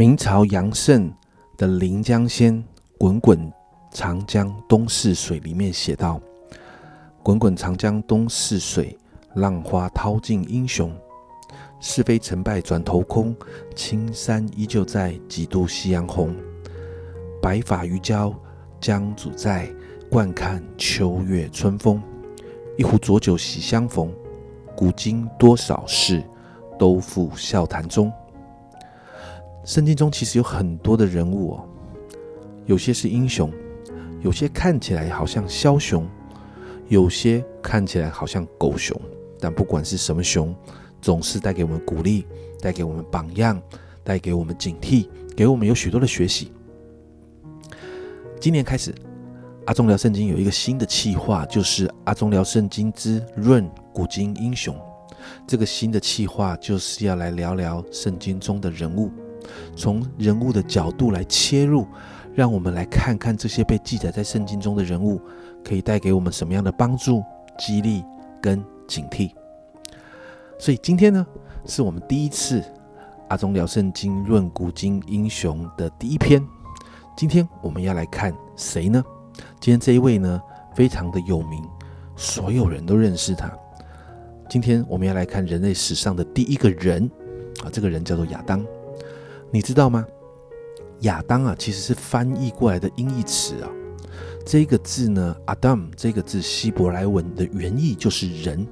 明朝杨慎的《临江仙·滚滚长江东逝水》里面写道：“滚滚长江东逝水，浪花淘尽英雄。是非成败转头空，青山依旧在，几度夕阳红。白发渔樵江渚在，惯看秋月春风。一壶浊酒喜相逢，古今多少事，都付笑谈中。”圣经中其实有很多的人物哦，有些是英雄，有些看起来好像枭雄，有些看起来好像狗熊。但不管是什么熊，总是带给我们鼓励，带给我们榜样，带给我们警惕，给我们有许多的学习。今年开始，阿忠聊圣经有一个新的企划，就是阿忠聊圣经之论古今英雄。这个新的企划就是要来聊聊圣经中的人物。从人物的角度来切入，让我们来看看这些被记载在圣经中的人物，可以带给我们什么样的帮助、激励跟警惕。所以今天呢，是我们第一次阿忠聊圣经论古今英雄的第一篇。今天我们要来看谁呢？今天这一位呢，非常的有名，所有人都认识他。今天我们要来看人类史上的第一个人啊，这个人叫做亚当。你知道吗？亚当啊，其实是翻译过来的音译词啊。这个字呢，Adam 这个字希伯来文的原意就是人。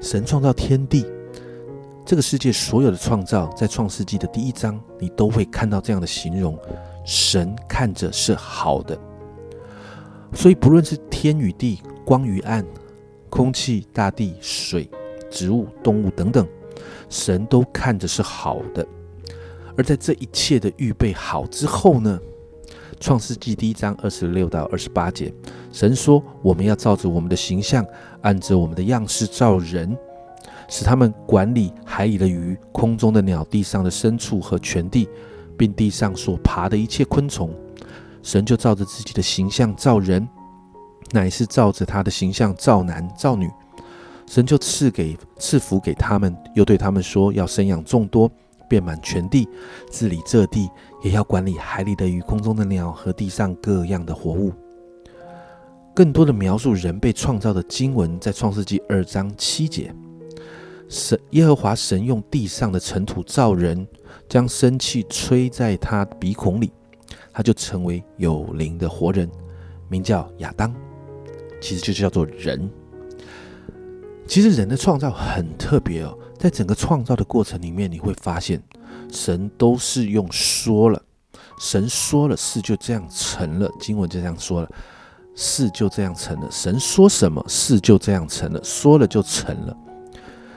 神创造天地，这个世界所有的创造，在创世纪的第一章，你都会看到这样的形容：神看着是好的。所以不论是天与地、光与暗、空气、大地、水、植物、动物等等，神都看着是好的。而在这一切的预备好之后呢，《创世纪》第一章二十六到二十八节，神说：“我们要照着我们的形象，按着我们的样式造人，使他们管理海里的鱼、空中的鸟、地上的牲畜和全地，并地上所爬的一切昆虫。”神就照着自己的形象造人，乃是照着他的形象造男造女。神就赐给赐福给他们，又对他们说：“要生养众多。”遍满全地，治理这地，也要管理海里的鱼、空中的鸟和地上各样的活物。更多的描述人被创造的经文，在创世纪二章七节，神耶和华神用地上的尘土造人，将生气吹在他鼻孔里，他就成为有灵的活人，名叫亚当，其实就叫做人。其实人的创造很特别哦。在整个创造的过程里面，你会发现，神都是用说了，神说了，事就这样成了。经文就这样说了，事就这样成了。神说什么，事就这样成了，说了就成了。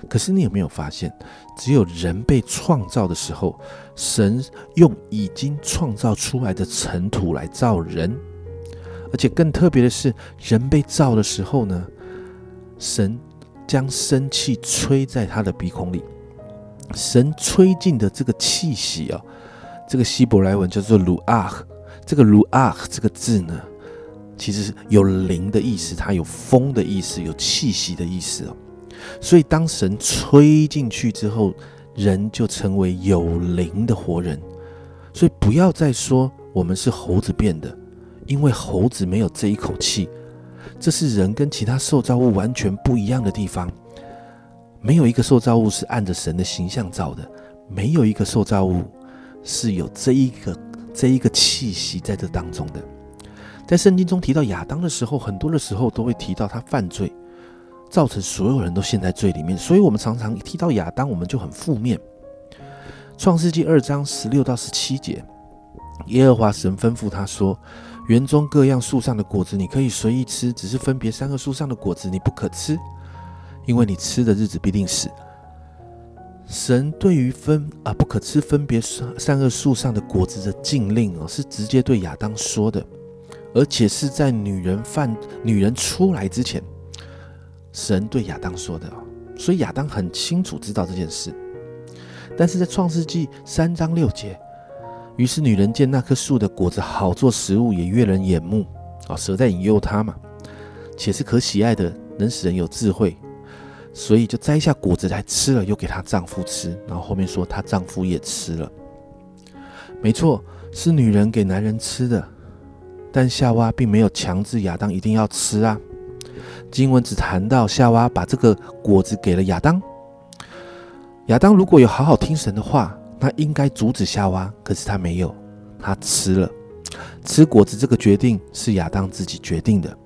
可是你有没有发现，只有人被创造的时候，神用已经创造出来的尘土来造人，而且更特别的是，人被造的时候呢，神。将生气吹在他的鼻孔里，神吹进的这个气息啊，这个希伯来文叫做鲁阿赫，这个鲁阿赫这个字呢，其实是有灵的意思，它有风的意思，有气息的意思哦。所以当神吹进去之后，人就成为有灵的活人。所以不要再说我们是猴子变的，因为猴子没有这一口气。这是人跟其他受造物完全不一样的地方。没有一个受造物是按着神的形象造的，没有一个受造物是有这一个这一个气息在这当中的。在圣经中提到亚当的时候，很多的时候都会提到他犯罪，造成所有人都陷在罪里面。所以，我们常常一提到亚当，我们就很负面。创世纪二章十六到十七节，耶和华神吩咐他说。园中各样树上的果子，你可以随意吃；只是分别三个树上的果子，你不可吃，因为你吃的日子必定死。神对于分啊不可吃分别三个树上的果子的禁令哦，是直接对亚当说的，而且是在女人犯女人出来之前，神对亚当说的，所以亚当很清楚知道这件事。但是在创世纪三章六节。于是女人见那棵树的果子好做食物，也悦人眼目。啊，蛇在引诱她嘛，且是可喜爱的，能使人有智慧，所以就摘下果子来吃了，又给她丈夫吃。然后后面说她丈夫也吃了。没错，是女人给男人吃的，但夏娃并没有强制亚当一定要吃啊。经文只谈到夏娃把这个果子给了亚当。亚当如果有好好听神的话，那应该阻止夏娃，可是他没有，他吃了。吃果子这个决定是亚当自己决定的。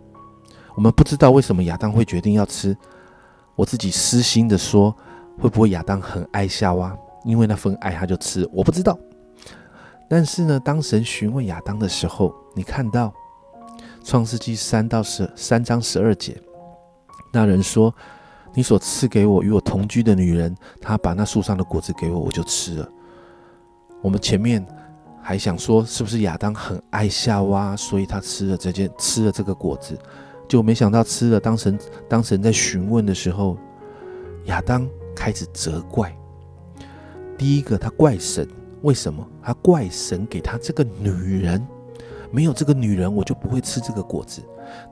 我们不知道为什么亚当会决定要吃。我自己私心的说，会不会亚当很爱夏娃，因为那份爱他就吃？我不知道。但是呢，当神询问亚当的时候，你看到创世纪三到十三章十二节，那人说：“你所赐给我与我同居的女人，她把那树上的果子给我，我就吃了。”我们前面还想说，是不是亚当很爱夏娃，所以他吃了这件吃了这个果子？就没想到吃了，当神当神在询问的时候，亚当开始责怪。第一个，他怪神，为什么？他怪神给他这个女人，没有这个女人，我就不会吃这个果子。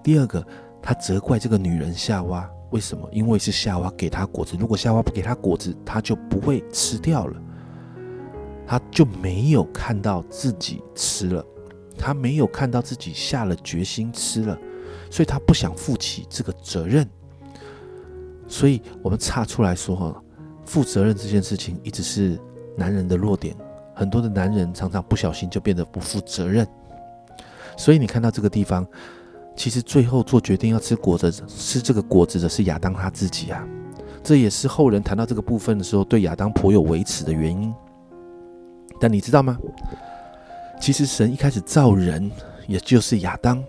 第二个，他责怪这个女人夏娃，为什么？因为是夏娃给他果子，如果夏娃不给他果子，他就不会吃掉了。他就没有看到自己吃了，他没有看到自己下了决心吃了。所以他不想负起这个责任，所以我们岔出来说，负责任这件事情一直是男人的弱点，很多的男人常常不小心就变得不负责任。所以你看到这个地方，其实最后做决定要吃果子吃这个果子的是亚当他自己啊，这也是后人谈到这个部分的时候对亚当颇有微词的原因。但你知道吗？其实神一开始造人，也就是亚当。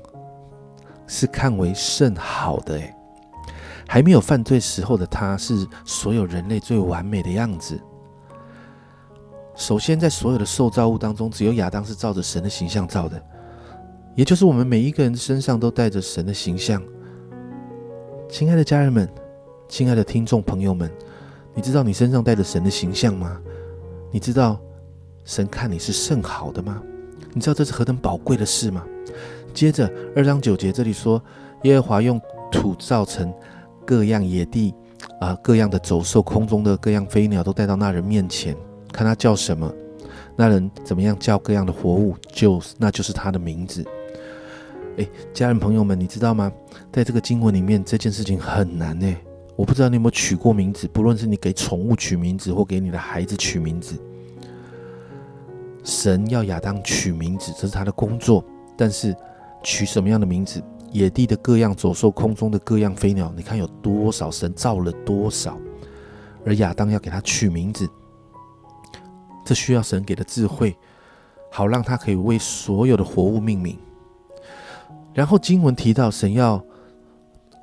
是看为甚好的诶，还没有犯罪时候的他，是所有人类最完美的样子。首先，在所有的受造物当中，只有亚当是照着神的形象造的，也就是我们每一个人身上都带着神的形象。亲爱的家人们，亲爱的听众朋友们，你知道你身上带着神的形象吗？你知道神看你是甚好的吗？你知道这是何等宝贵的事吗？接着二章九节这里说，耶和华用土造成各样野地啊，各样的走兽，空中的各样飞鸟都带到那人面前，看他叫什么，那人怎么样叫各样的活物，就那就是他的名字。诶，家人朋友们，你知道吗？在这个经文里面，这件事情很难呢。我不知道你有没有取过名字，不论是你给宠物取名字，或给你的孩子取名字，神要亚当取名字，这是他的工作，但是。取什么样的名字？野地的各样走兽，空中的各样飞鸟，你看有多少神造了多少？而亚当要给他取名字，这需要神给的智慧，好让他可以为所有的活物命名。然后经文提到，神要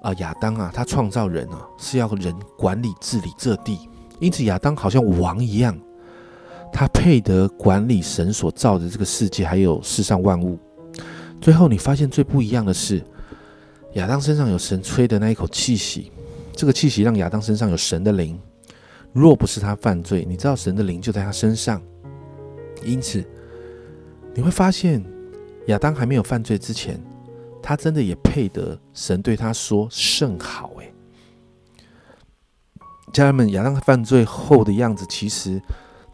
啊亚当啊，他创造人啊，是要人管理治理这地，因此亚当好像王一样，他配得管理神所造的这个世界，还有世上万物。最后，你发现最不一样的是，亚当身上有神吹的那一口气息，这个气息让亚当身上有神的灵。若不是他犯罪，你知道神的灵就在他身上。因此，你会发现亚当还没有犯罪之前，他真的也配得神对他说甚好。诶，家人们，亚当犯罪后的样子，其实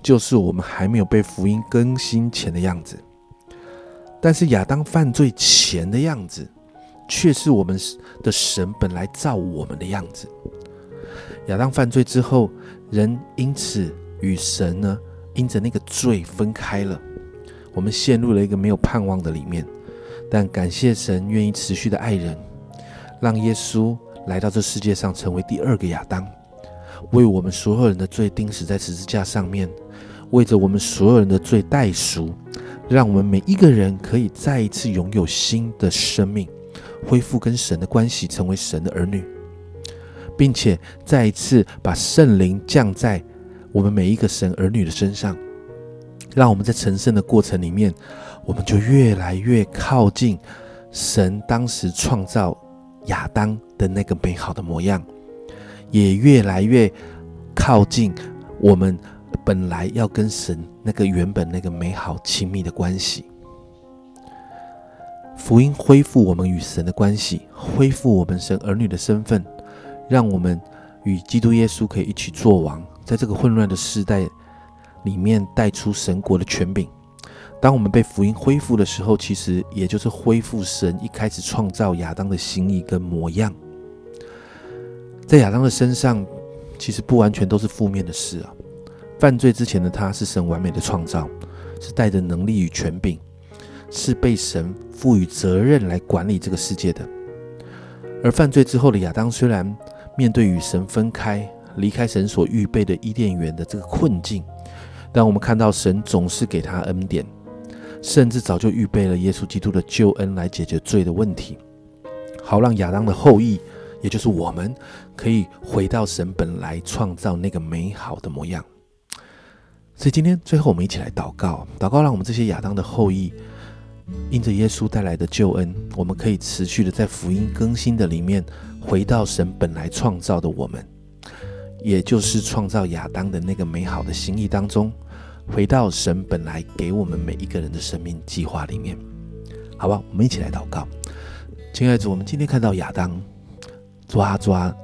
就是我们还没有被福音更新前的样子。但是亚当犯罪前的样子，却是我们的神本来造我们的样子。亚当犯罪之后，人因此与神呢，因着那个罪分开了，我们陷入了一个没有盼望的里面。但感谢神愿意持续的爱人，让耶稣来到这世界上，成为第二个亚当，为我们所有人的罪钉死在十字架上面，为着我们所有人的罪代赎。让我们每一个人可以再一次拥有新的生命，恢复跟神的关系，成为神的儿女，并且再一次把圣灵降在我们每一个神儿女的身上，让我们在成圣的过程里面，我们就越来越靠近神当时创造亚当的那个美好的模样，也越来越靠近我们。本来要跟神那个原本那个美好亲密的关系，福音恢复我们与神的关系，恢复我们神儿女的身份，让我们与基督耶稣可以一起作王，在这个混乱的时代里面带出神国的权柄。当我们被福音恢复的时候，其实也就是恢复神一开始创造亚当的心意跟模样。在亚当的身上，其实不完全都是负面的事啊。犯罪之前的他是神完美的创造，是带着能力与权柄，是被神赋予责任来管理这个世界的。而犯罪之后的亚当，虽然面对与神分开、离开神所预备的伊甸园的这个困境，但我们看到神总是给他恩典。甚至早就预备了耶稣基督的救恩来解决罪的问题，好让亚当的后裔，也就是我们，可以回到神本来创造那个美好的模样。所以今天最后我们一起来祷告，祷告让我们这些亚当的后裔，因着耶稣带来的救恩，我们可以持续的在福音更新的里面，回到神本来创造的我们，也就是创造亚当的那个美好的心意当中。回到神本来给我们每一个人的生命计划里面，好吧，我们一起来祷告。亲爱的主，我们今天看到亚当抓抓，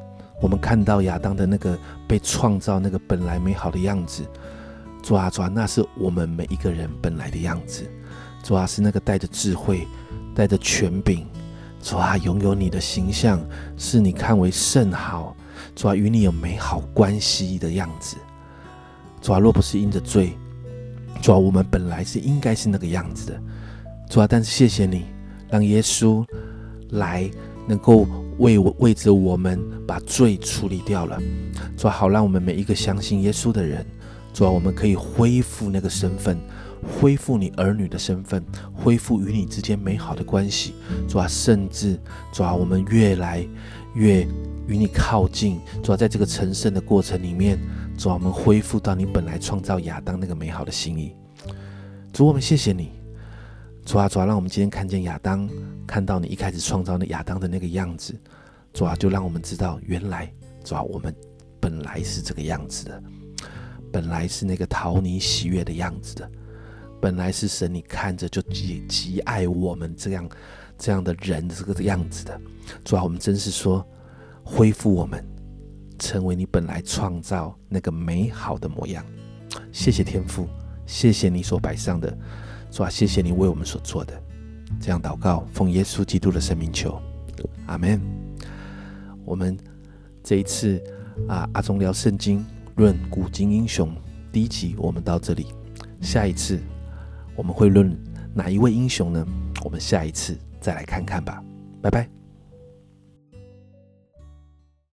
我们看到亚当的那个被创造那个本来美好的样子，抓抓，那是我们每一个人本来的样子。抓是那个带着智慧、带着权柄，抓拥有你的形象，是你看为甚好，抓与你有美好关系的样子。抓若不是因着罪。主啊，我们本来是应该是那个样子的，主啊，但是谢谢你，让耶稣来能够为我为着我们把罪处理掉了，主啊，好让我们每一个相信耶稣的人，主啊，我们可以恢复那个身份，恢复你儿女的身份，恢复与你之间美好的关系，主啊，甚至主啊，我们越来越与你靠近，主啊，在这个成圣的过程里面。主，我们恢复到你本来创造亚当那个美好的心意。主，我们谢谢你。主啊，主啊，让我们今天看见亚当，看到你一开始创造那亚当的那个样子。主啊，就让我们知道，原来主啊，我们本来是这个样子的，本来是那个讨你喜悦的样子的，本来是神你看着就极极爱我们这样这样的人这个样子的。主啊，我们真是说恢复我们。成为你本来创造那个美好的模样，谢谢天父，谢谢你所摆上的，主啊，谢谢你为我们所做的。这样祷告，奉耶稣基督的生命求，阿门。我们这一次啊，阿忠聊圣经论古今英雄第一集，我们到这里。下一次我们会论哪一位英雄呢？我们下一次再来看看吧。拜拜。